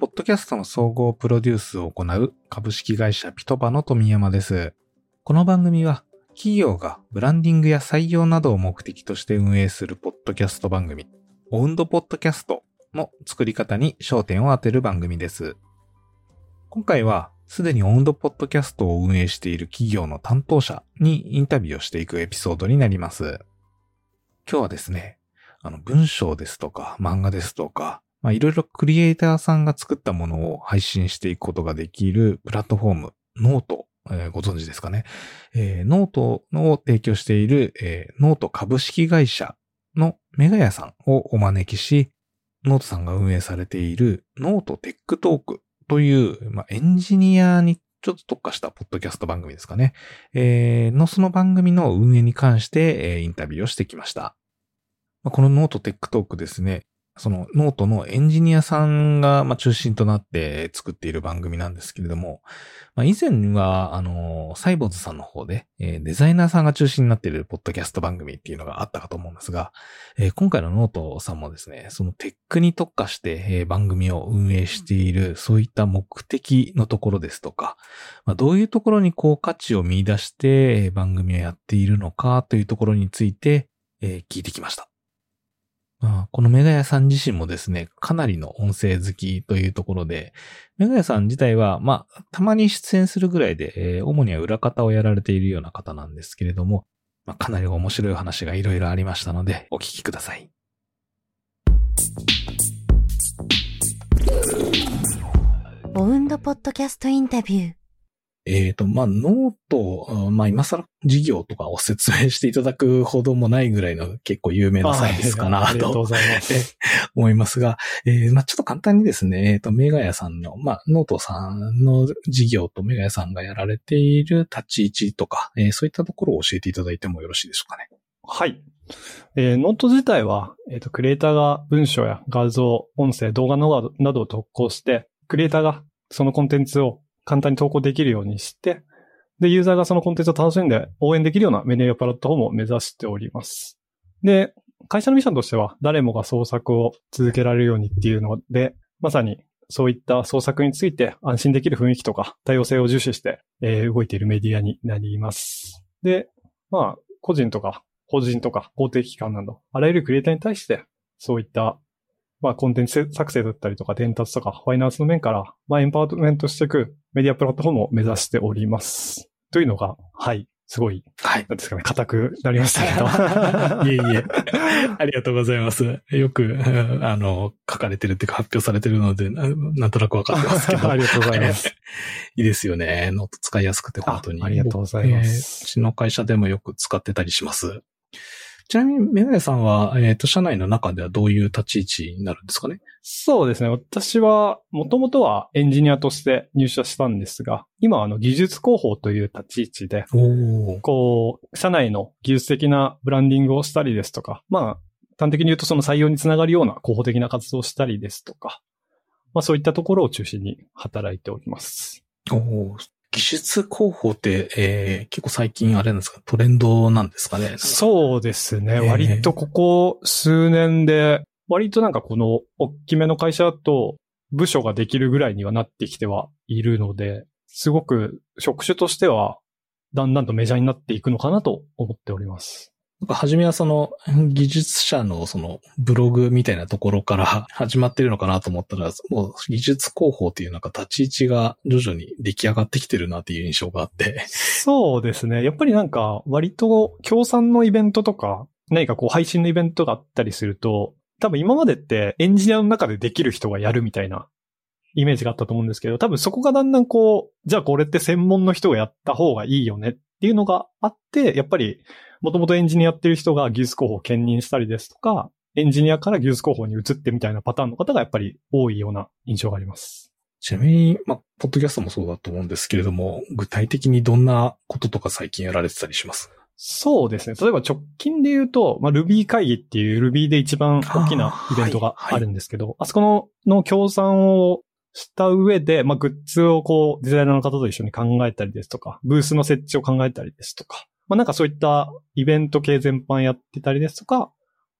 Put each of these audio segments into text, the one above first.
ポッドキャストの総合プロデュースを行う株式会社ピトバの富山です。この番組は企業がブランディングや採用などを目的として運営するポッドキャスト番組、オウンドポッドキャストの作り方に焦点を当てる番組です。今回はすでにオウンドポッドキャストを運営している企業の担当者にインタビューをしていくエピソードになります。今日はですね、あの文章ですとか漫画ですとか、まあ、いろいろクリエイターさんが作ったものを配信していくことができるプラットフォーム、 note、えー、ご存知ですかね。えー、ノートを提供している、えー、ノート株式会社の megaya さんをお招きし、ノートさんが運営されている note tech talk という、まあ、エンジニアにちょっと特化したポッドキャスト番組ですかね。えー、のその番組の運営に関して、えー、インタビューをしてきました。この note tech talk ですね、そのノートのエンジニアさんが、ま中心となって作っている番組なんですけれども、まあ、以前は、あの、サイボウズさんの方で、えー、デザイナーさんが中心になっているポッドキャスト番組っていうのがあったかと思うんですが、えー、今回のノートさんもですね、そのテックに特化して、えー、番組を運営している、そういった目的のところですとか、まあ、どういうところにこう価値を見出して、番組をやっているのかというところについて、え聞いてきました。まあ、この megaya さん自身もですね、かなりの音声好きというところで、 megaya さん自体は、まあ、たまに出演するぐらいで、えー、主には裏方をやられているような方なんですけれども、まあ、かなり面白い話がいろいろありましたので、お聞きください。オウンドポッドキャストインタビュー。えっ、ー、と、まあ、 note、まあ、今更事業とかを説明していただくほどもないぐらいの結構有名なサービスかなと。ありがとうございます。思いますが、えー、まあ、ちょっと簡単にですね、えっ、ー、と、 megaya さんの、まあ、ノートさんの事業と megaya さんがやられている立ち位置とか、えー、そういったところを教えていただいてもよろしいでしょうかね。はい。えー、ノート自体は、えっ、ー、と、クリエイターが文章や画像、音声、動画などを投稿して、クリエイターがそのコンテンツを簡単に投稿できるようにして、で、ユーザーがそのコンテンツを楽しんで応援できるようなメディアプラットフォームを目指しております。で、会社のミッションとしては、誰もが創作を続けられるようにっていうので、まさにそういった創作について安心できる雰囲気とか多様性を重視して、えー、動いているメディアになります。で、まあ、個人とか法人とか公的機関など、あらゆるクリエイターに対して、そういったまあ、コンテンツ作成だったりとか、伝達とか、ファイナンスの面から、まあ、エンパワーメントしていくメディアプラットフォームを目指しております。というのが、はい、すごい、はい。なんですかね、硬くなりましたけど。いえいえ。ありがとうございます。よく、あの、書かれてるっていうか発表されてるので、なんとなくわかってますけど。ありがとうございます。いいですよね。ノート使いやすくて本当に。ありがとうございます。うちの会社でもよく使ってたりします。ちなみに、 megaya さんは、えっ、ー、と、社内の中ではどういう立ち位置になるんですかね？そうですね。私は、もともとはエンジニアとして入社したんですが、今はあの技術広報という立ち位置で、こう、社内の技術的なブランディングをしたりですとか、まあ、端的に言うとその採用につながるような広報的な活動をしたりですとか、まあそういったところを中心に働いております。お技術広報って、えー、結構最近あれなんですか？トレンドなんですかね？そうですね、えー、割とここ数年で、割となんかこの大きめの会社だと部署ができるぐらいにはなってきてはいるので、すごく職種としてはだんだんとメジャーになっていくのかなと思っております。なんか初めはその 技術者のそのブログみたいなところから 始まってるのかなと思ったら、もう技術広報っていうなんか立ち位置が徐々に出来上がってきてるなっていう印象があって。そうですね。やっぱりなんか割と協賛のイベントとか何かこう配信のイベントがあったりすると、多分今までってエンジニアの中でできる人がやるみたいなイメージがあったと思うんですけど、多分そこがだんだんこう、じゃあこれって専門の人がやった方がいいよねっていうのがあって、やっぱりもともとエンジニアやってる人が技術広報を兼任したりですとか、エンジニアから技術広報に移ってみたいなパターンの方がやっぱり多いような印象があります。ちなみに、まあ、ポッドキャストもそうだと思うんですけれども、具体的にどんなこととか最近やられてたりします？そうですね。例えば直近で言うと、まあ、Ruby 会議っていう Ruby で一番大きなイベントがあるんですけど、あはいはい、あそこのの協賛をした上で、まあ、グッズをこう、デザイナーの方と一緒に考えたりですとか、ブースの設置を考えたりですとか、まあなんかそういったイベント系全般やってたりですとか、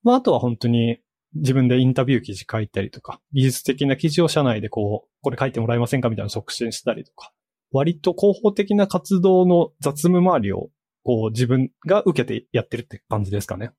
まああとは本当に自分でインタビュー記事書いたりとか、技術的な記事を社内でこう、これ書いてもらえませんかみたいな促進したりとか、割と広報的な活動の雑務周りを、こう自分が受けてやってるって感じですかね。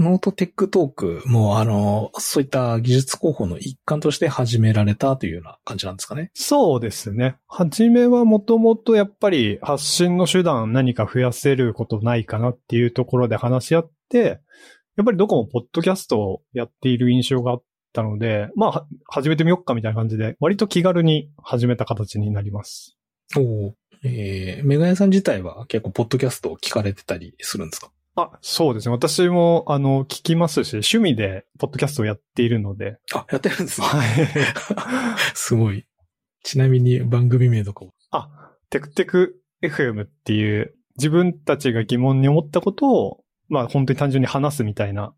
note tech talk も、あの、そういった技術広報の一環として始められたというような感じなんですかね。そうですね。はじめはもともとやっぱり発信の手段何か増やせることないかなっていうところで話し合って、やっぱりどこもポッドキャストをやっている印象があったので、まあ、始めてみよっかみたいな感じで、割と気軽に始めた形になります。おお。えー、 megaya さん自体は結構ポッドキャストを聞かれてたりするんですか？あ、そうですね。私も、あの、聞きますし、趣味で、ポッドキャストをやっているので。あ、やってるんですね。はい。すごい。ちなみに番組名とかあ、テクテク FM っていう、自分たちが疑問に思ったことを、まあ本当に単純に話すみたいな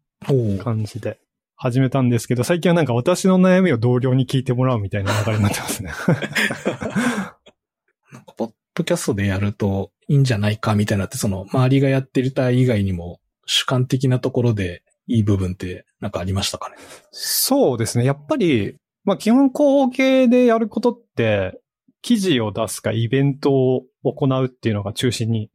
感じで始めたんですけど、最近はなんか私の悩みを同僚に聞いてもらうみたいな流れになってますね。ドキャストでやるといいんじゃないかみたいなって、その周りがやってるた以外にも主観的なところでいい部分ってなんかありましたかね？そうですね。やっぱり、まあ基本後継でやることって、記事を出すかイベントを行うっていうのが中心に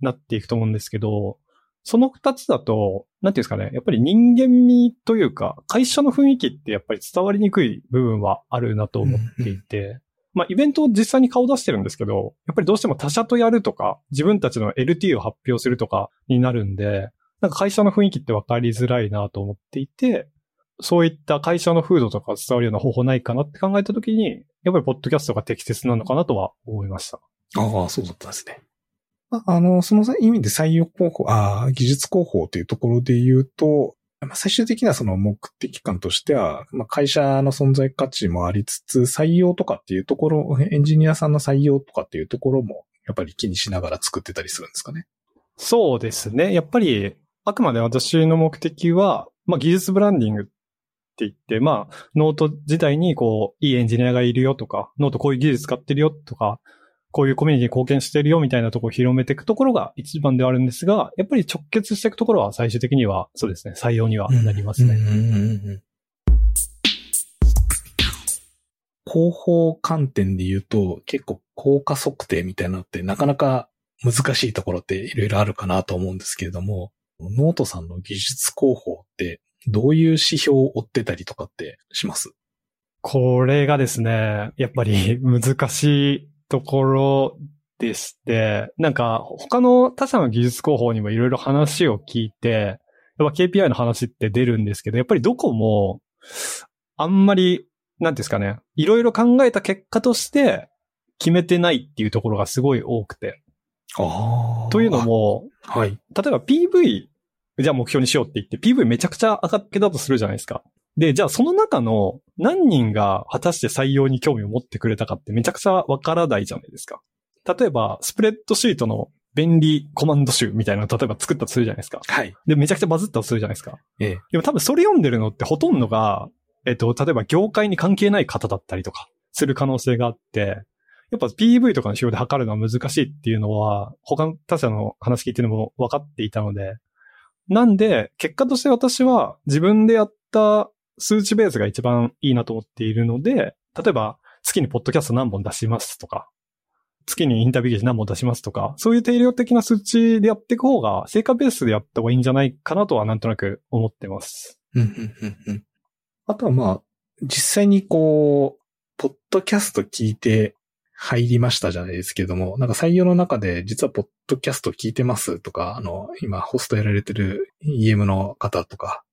なっていくと思うんですけど、その二つだと、なんていうんですかね、やっぱり人間味というか、会社の雰囲気ってやっぱり伝わりにくい部分はあるなと思っていて、まあ、イベントを実際に顔出してるんですけど、やっぱりどうしても他社とやるとか、自分たちの LT を発表するとかになるんで、なんか会社の雰囲気って分かりづらいなと思っていて、そういった会社の風土とか伝わるような方法ないかなって考えたときに、やっぱりポッドキャストが適切なのかなとは思いました。ああ、そうだったんですね。あの、その意味で採用広報、ああ、技術広報というところで言うと、まあ、最終的なその目的感としては、まあ、会社の存在価値もありつつ、採用とかっていうところ、エンジニアさんの採用とかっていうところも、やっぱり気にしながら作ってたりするんですかね？そうですね。やっぱり、あくまで私の目的は、まあ、技術ブランディングって言って、まあ、ノート自体にこう、いいエンジニアがいるよとか、ノートこういう技術使ってるよとか、こういうコミュニティに貢献してるよみたいなところを広めていくところが一番ではあるんですが、やっぱり直結していくところは最終的には、そうですね、採用にはなりますね。広報観点で言うと、結構効果測定みたいなのってなかなか難しいところっていろいろあるかなと思うんですけれども、ノートさんの技術広報ってどういう指標を追ってたりとかってします？これがですね、やっぱり 難しいところでして、なんか他の他社の技術広報にもいろいろ話を聞いて、やっぱ KPI の話って出るんですけど、やっぱりどこも、あんまり、なんですかね、いろいろ考えた結果として決めてないっていうところがすごい多くて。あというのも、はい。例えば PV、じゃあ目標にしようって言って、PV めちゃくちゃ上がっけだとするじゃないですか。で、じゃあその中の何人が果たして採用に興味を持ってくれたかってめちゃくちゃわからないじゃないですか。例えば、スプレッドシートの便利コマンド集みたいなのを例えば作ったとするじゃないですか。はい。で、めちゃくちゃバズったとするじゃないですか。ええ。でも多分それ読んでるのってほとんどが、えっと、例えば業界に関係ない方だったりとかする可能性があって、やっぱ PV とかの仕様で測るのは難しいっていうのは、他の他社の話聞いてるのも分かっていたので、なんで、結果として私は自分でやった数値ベースが一番いいなと思っているので、例えば月にポッドキャスト何本出しますとか、月にインタビュー記事何本出しますとか、そういう定量的な数値でやっていく方が、成果ベースでやった方がいいんじゃないかなとはなんとなく思ってます。あとはまあ、実際にこう、ポッドキャスト聞いて入りましたじゃないですけども、なんか採用の中で実はポッドキャスト聞いてますとか、あの、今ホストやられてる EM の方とか、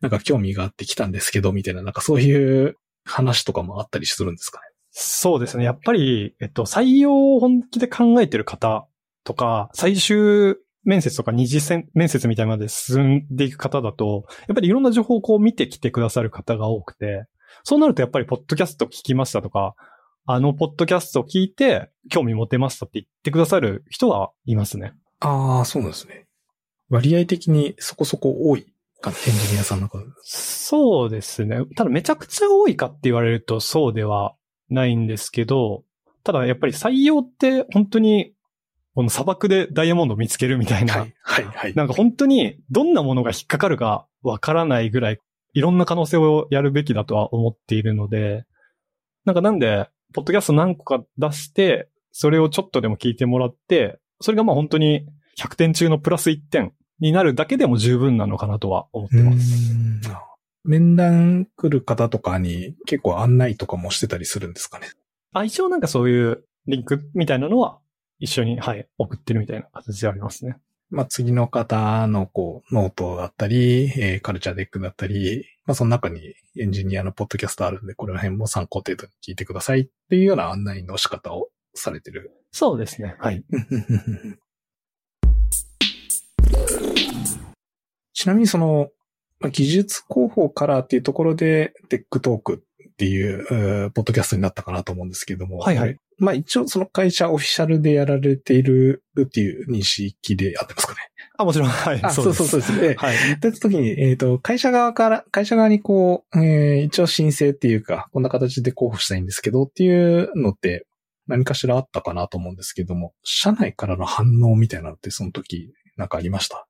なんか興味があってきたんですけど、みたいな、なんかそういう話とかもあったりするんですかね？そうですね。やっぱり、えっと、採用を本気で考えてる方とか、最終面接とか二次面接みたいまで進んでいく方だと、やっぱりいろんな情報をこう見てきてくださる方が多くて、そうなるとやっぱりポッドキャスト聞きましたとか、あのポッドキャストを聞いて興味持てましたって言ってくださる人はいますね。ああ、そうなんですね。割合的にそこそこ多いか、エンジニアさんの数。そうですね。ただめちゃくちゃ多いかって言われるとそうではないんですけど、ただやっぱり採用って本当にこの砂漠でダイヤモンドを見つけるみたいな、はい、はい、はい。なんか本当にどんなものが引っかかるかわからないぐらい、いろんな可能性をやるべきだとは思っているので、なんかなんで、ポッドキャスト何個か出して、それをちょっとでも聞いてもらって、それがまあ本当に100点中のプラス1点になるだけでも十分なのかなとは思ってます。うん面談来る方とかに結構案内とかもしてたりするんですかね。あ、一応なんかそういうリンクみたいなのは一緒に、はい、送ってるみたいな形でありますね。まあ、次の方のこう、ノートだったり、えーカルチャーデックだったり、まあ、その中にエンジニアのポッドキャストあるんで、これら辺も参考程度に聞いてくださいっていうような案内の仕方をされてる。そうですね。はい。ちなみにその、まあ技術広報からっていうところで、テックトークっていう、えーポッドキャストになったかなと思うんですけども。はいはい。まあ一応その会社オフィシャルでやられているっていう認識であってますかね。あ、もちろん、はい。あ、そうそうそうですね。はい。言った時に、えっ、と、会社側から、会社側にこう、えー一応申請っていうか、こんな形で候補したいんですけどっていうのって何かしらあったかなと思うんですけども、社内からの反応みたいなのってその時なんかありました？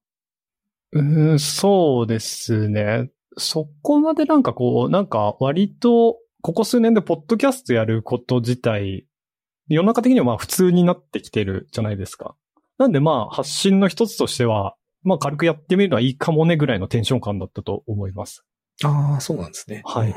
うーん、そうですね。そこまでなんかこう、なんか割と、ここ数年でポッドキャストやること自体、世の中的にはまあ普通になってきてるじゃないですか。なんでまあ発信の一つとしては、まあ軽くやってみるのはいいかもねぐらいのテンション感だったと思います。ああ、そうなんですね。はい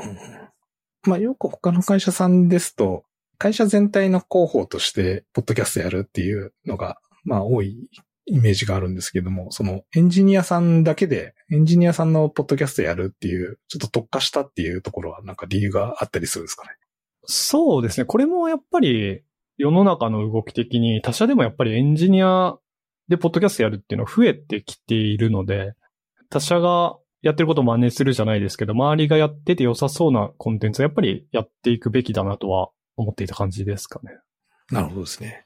まあよく他の会社さんですと、会社全体の広報として、ポッドキャストやるっていうのが、まあ多いイメージがあるんですけども、そのエンジニアさんだけで、エンジニアさんのポッドキャストやるっていう、ちょっと特化したっていうところはなんか理由があったりするんですかね？そうですね。これもやっぱり世の中の動き的に他社でもやっぱりエンジニアでポッドキャストやるっていうのは増えてきているので、他社がやってることを真似するじゃないですけど、周りがやってて良さそうなコンテンツはやっぱりやっていくべきだなとは思っていた感じですかね。なるほどですね。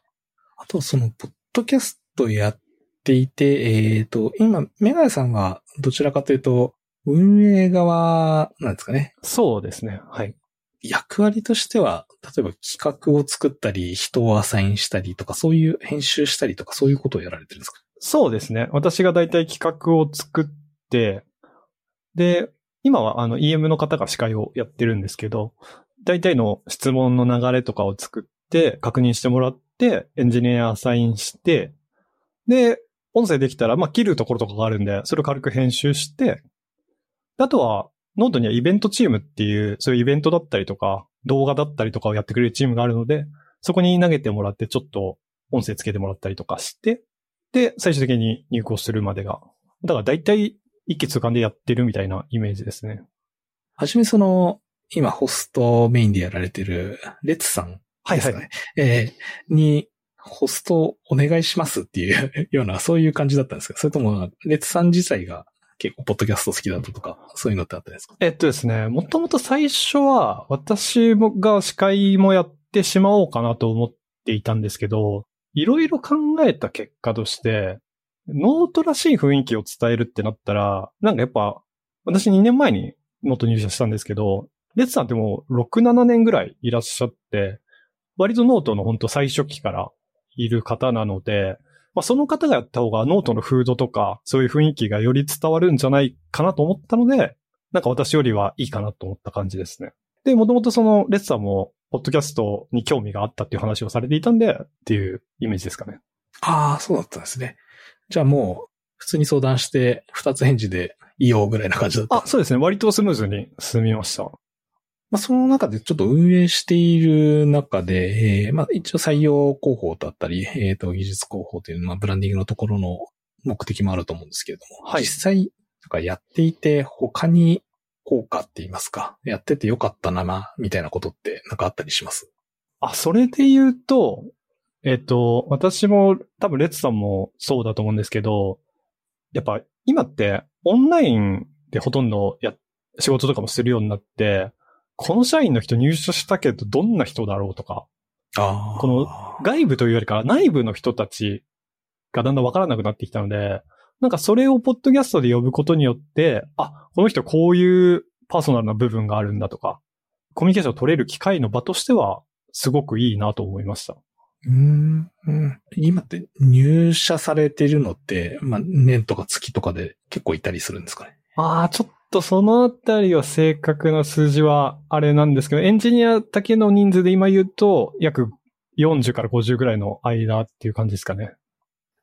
あと、その、ポッドキャストやっていて、えっ、と、今、メガヤさんはどちらかというと、運営側なんですかね？そうですね。はい。役割としては、例えば企画を作ったり、人をアサインしたりとか、そういう編集したりとか、そういうことをやられてるんですか？そうですね。私が大体企画を作って、で、今はあの EM の方が司会をやってるんですけど、大体の質問の流れとかを作って、確認してもらって、エンジニアアサインして、で、音声できたら、まあ、切るところとかがあるんで、それを軽く編集して、あとは、ノートにはイベントチームっていう、そういうイベントだったりとか、動画だったりとかをやってくれるチームがあるので、そこに投げてもらって、ちょっと音声つけてもらったりとかして、で、最終的に入稿するまでが。だから大体一気通貫でやってるみたいなイメージですね。はじめその、今ホストメインでやられてる、レッツさんはいですかね。えーに、ホストお願いしますっていうような、そういう感じだったんですか？それとも、レッツさん自体が結構ポッドキャスト好きだったとか、そういうのってあったんですか？えっとですね、もともと最初は私が司会もやってしまおうかなと思っていたんですけど、いろいろ考えた結果として、ノートらしい雰囲気を伝えるってなったら、なんかやっぱ、私2年前にノート入社したんですけど、レッツさんってもう6、7年ぐらいいらっしゃって、割とノートの本当最初期からいる方なので、まあ、その方がやった方がノートの風土とか、そういう雰囲気がより伝わるんじゃないかなと思ったので、なんか私よりはいいかなと思った感じですね。で、もともとそのレッツさんも、ポッドキャストに興味があったっていう話をされていたんで、っていうイメージですかね。ああ、そうだったんですね。じゃあもう、普通に相談して、二つ返事でいいよぐらいな感じだった。あ、そうですね。割とスムーズに進みました。まあ、その中でちょっと運営している中で、えーまあ、一応採用広報だったり、えっ、と、技術広報という、まあ、ブランディングのところの目的もあると思うんですけれども、はい。実際、なんかやっていて、他に効果って言いますか、やっててよかったな、みたいなことってなんかあったりします？あ、それで言うと、えっ、と、私も多分レッツさんもそうだと思うんですけど、やっぱ今ってオンラインでほとんどや、仕事とかもするようになって、この社員の人入社したけどどんな人だろうとか。この外部というよりかは内部の人たちがだんだんわからなくなってきたので、なんかそれをポッドキャストで呼ぶことによって、あ、この人こういうパーソナルな部分があるんだとか、コミュニケーションを取れる機会の場としては、すごくいいなと思いました。うーん。うん今って入社されてるのって、まあ、年とか月とかで結構いたりするんですかね？ああ、ちょっとそのあたりは正確な数字はあれなんですけど、エンジニアだけの人数で今言うと、約40から50ぐらいの間っていう感じですかね。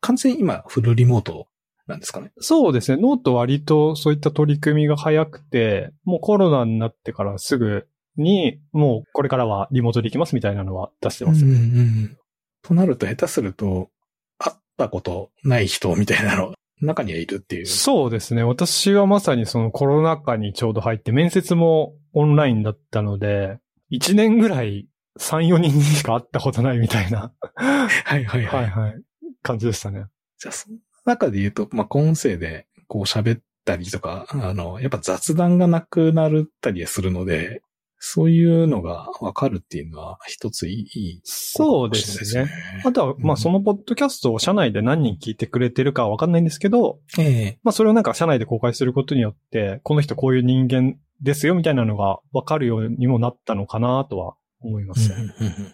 完全に今フルリモートなんですかね？そうですね。ノート割とそういった取り組みが早くて、もうコロナになってからすぐに、もうこれからはリモートできますみたいなのは出してます。うんうんうん。となると下手すると、会ったことない人みたいなの、中にはいるっていう。そうですね。私はまさにそのコロナ禍にちょうど入って、面接もオンラインだったので、1年ぐらい3、4人にしか会ったことないみたいな、はいはいはい。はいはい、感じでしたね。じゃあ、その中で言うと、まあ、音声でこう喋ったりとか、あの、やっぱ雑談がなくなるったりするので、そういうのがわかるっていうのは一ついい、いいそうですね。あとは、まあうんそのポッドキャストを社内で何人聞いてくれてるかはわかんないんですけど、ええまあそれをなんか社内で公開することによって、この人こういう人間ですよみたいなのがわかるようにもなったのかなとは思いますね。うんうんうん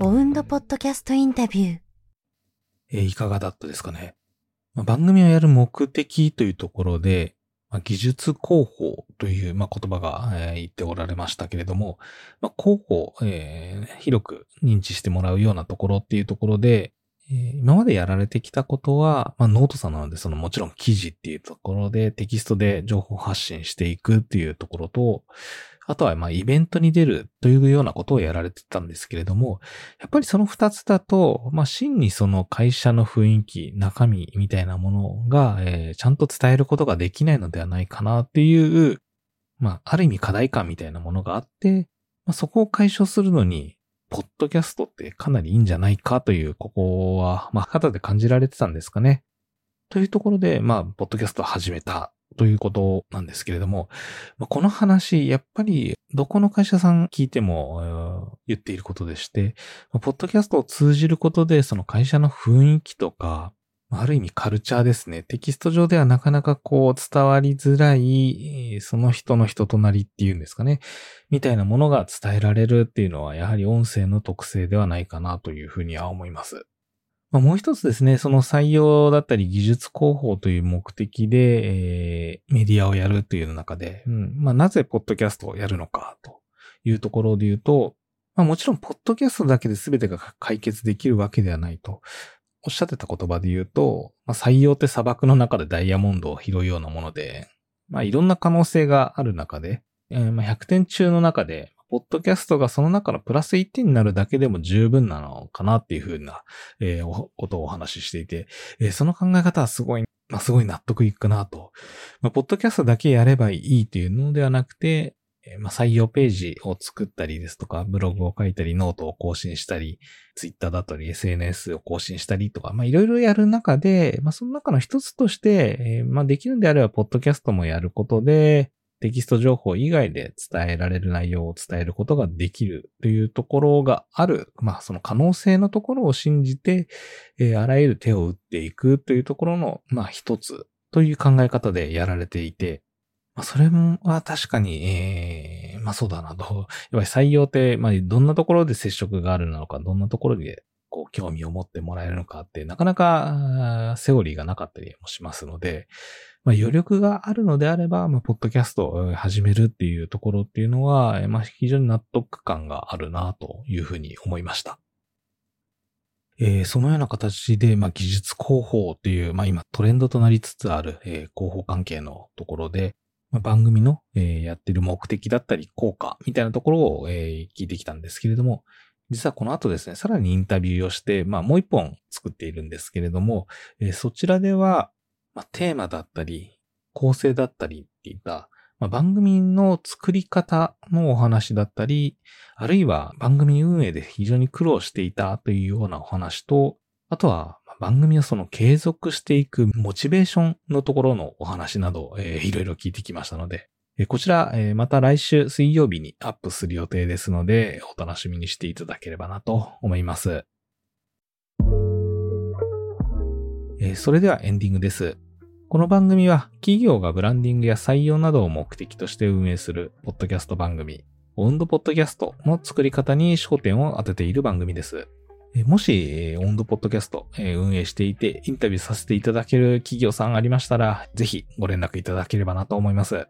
オウンドポッドキャストインタビュー。えーいかがだったですかね？番組をやる目的というところで、技術広報という、まあ、言葉が、え言っておられましたけれども、まあ、広報、えー広く認知してもらうようなところっていうところで、今までやられてきたことは、まあ、ノートさんなので、そのもちろん記事っていうところでテキストで情報発信していくっていうところと、あとは、まあ、イベントに出るというようなことをやられてたんですけれども、やっぱりその二つだと、まあ、真にその会社の雰囲気、中身みたいなものが、えーちゃんと伝えることができないのではないかなっていう、まあ、ある意味課題感みたいなものがあって、まあ、そこを解消するのに、ポッドキャストってかなりいいんじゃないかという、ここは、まあ、肌で感じられてたんですかね。というところで、まあ、ポッドキャストを始めたということなんですけれども、この話、やっぱり、どこの会社さん聞いても、言っていることでして、ポッドキャストを通じることで、その会社の雰囲気とか、ある意味カルチャーですね。テキスト上ではなかなかこう伝わりづらい、その人の人となりっていうんですかね。みたいなものが伝えられるっていうのは、やはり音声の特性ではないかなというふうには思います。まあ、もう一つですね、その採用だったり技術広報という目的で、えーメディアをやるという中で、うん、まあ、なぜポッドキャストをやるのかというところで言うと、まあ、もちろん、ポッドキャストだけで全てが解決できるわけではないと。おっしゃってた言葉で言うと、まあ、採用って砂漠の中でダイヤモンドを拾うようなもので、まあ、いろんな可能性がある中で、えーまあ、100点中の中で、ポッドキャストがその中のプラス1点になるだけでも十分なのかなっていうふうな、えーことをお話ししていて、えーその考え方はすごい、まあ、すごい納得いくなと。まあ、ポッドキャストだけやればいいというのではなくて、えーまあ、採用ページを作ったりですとか、ブログを書いたり、ノートを更新したり、ツイッターだったり、SNS を更新したりとか、まあ、いろいろやる中で、まあ、その中の一つとして、えーまあ、できるんであれば、ポッドキャストもやることで、テキスト情報以外で伝えられる内容を伝えることができるというところがある。まあ、その可能性のところを信じて、えーあらゆる手を打っていくというところの、まあ、一つという考え方でやられていて、まあ、それもは確かに、えーまあそうだなと。やっぱり採用って、まあどんなところで接触があるのか、どんなところでう興味を持ってもらえるのかって、なかなかセオリーがなかったりもしますので、まあ余力があるのであれば、まあポッドキャストを始めるっていうところっていうのは、まあ非常に納得感があるなというふうに思いました。えーそのような形で、まあ、技術広報っていう、まあ、今トレンドとなりつつある、えー広報関係のところで、まあ、番組の、えーやってる目的だったり効果みたいなところを、えー聞いてきたんですけれども、実はこの後ですね、さらにインタビューをして、まあ、もう一本作っているんですけれども、えーそちらでは、まあ、テーマだったり、構成だったりっていった、まあ、番組の作り方のお話だったり、あるいは番組運営で非常に苦労していたというようなお話と、あとは番組をその継続していくモチベーションのところのお話など、えーいろいろ聞いてきましたので、こちら、また来週水曜日にアップする予定ですので、お楽しみにしていただければなと思います。それではエンディングです。この番組は企業がブランディングや採用などを目的として運営するポッドキャスト番組、オウンドポッドキャストの作り方に焦点を当てている番組です。もし、オウンドポッドキャスト運営していてインタビューさせていただける企業さんありましたら、ぜひご連絡いただければなと思います。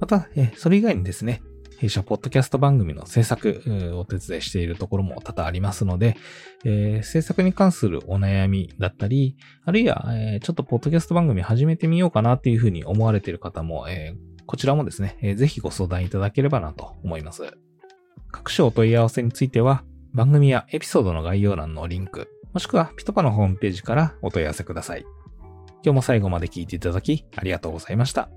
また、それ以外にですね、弊社ポッドキャスト番組の制作を、お手伝いしているところも多々ありますので、えー、制作に関するお悩みだったり、あるいは、えー、ちょっとポッドキャスト番組始めてみようかなっていうふうに思われている方も、えー、こちらもですね、えー、ぜひご相談いただければなと思います。各種お問い合わせについては、番組やエピソードの概要欄のリンク、もしくはピトパのホームページからお問い合わせください。今日も最後まで聞いていただきありがとうございました。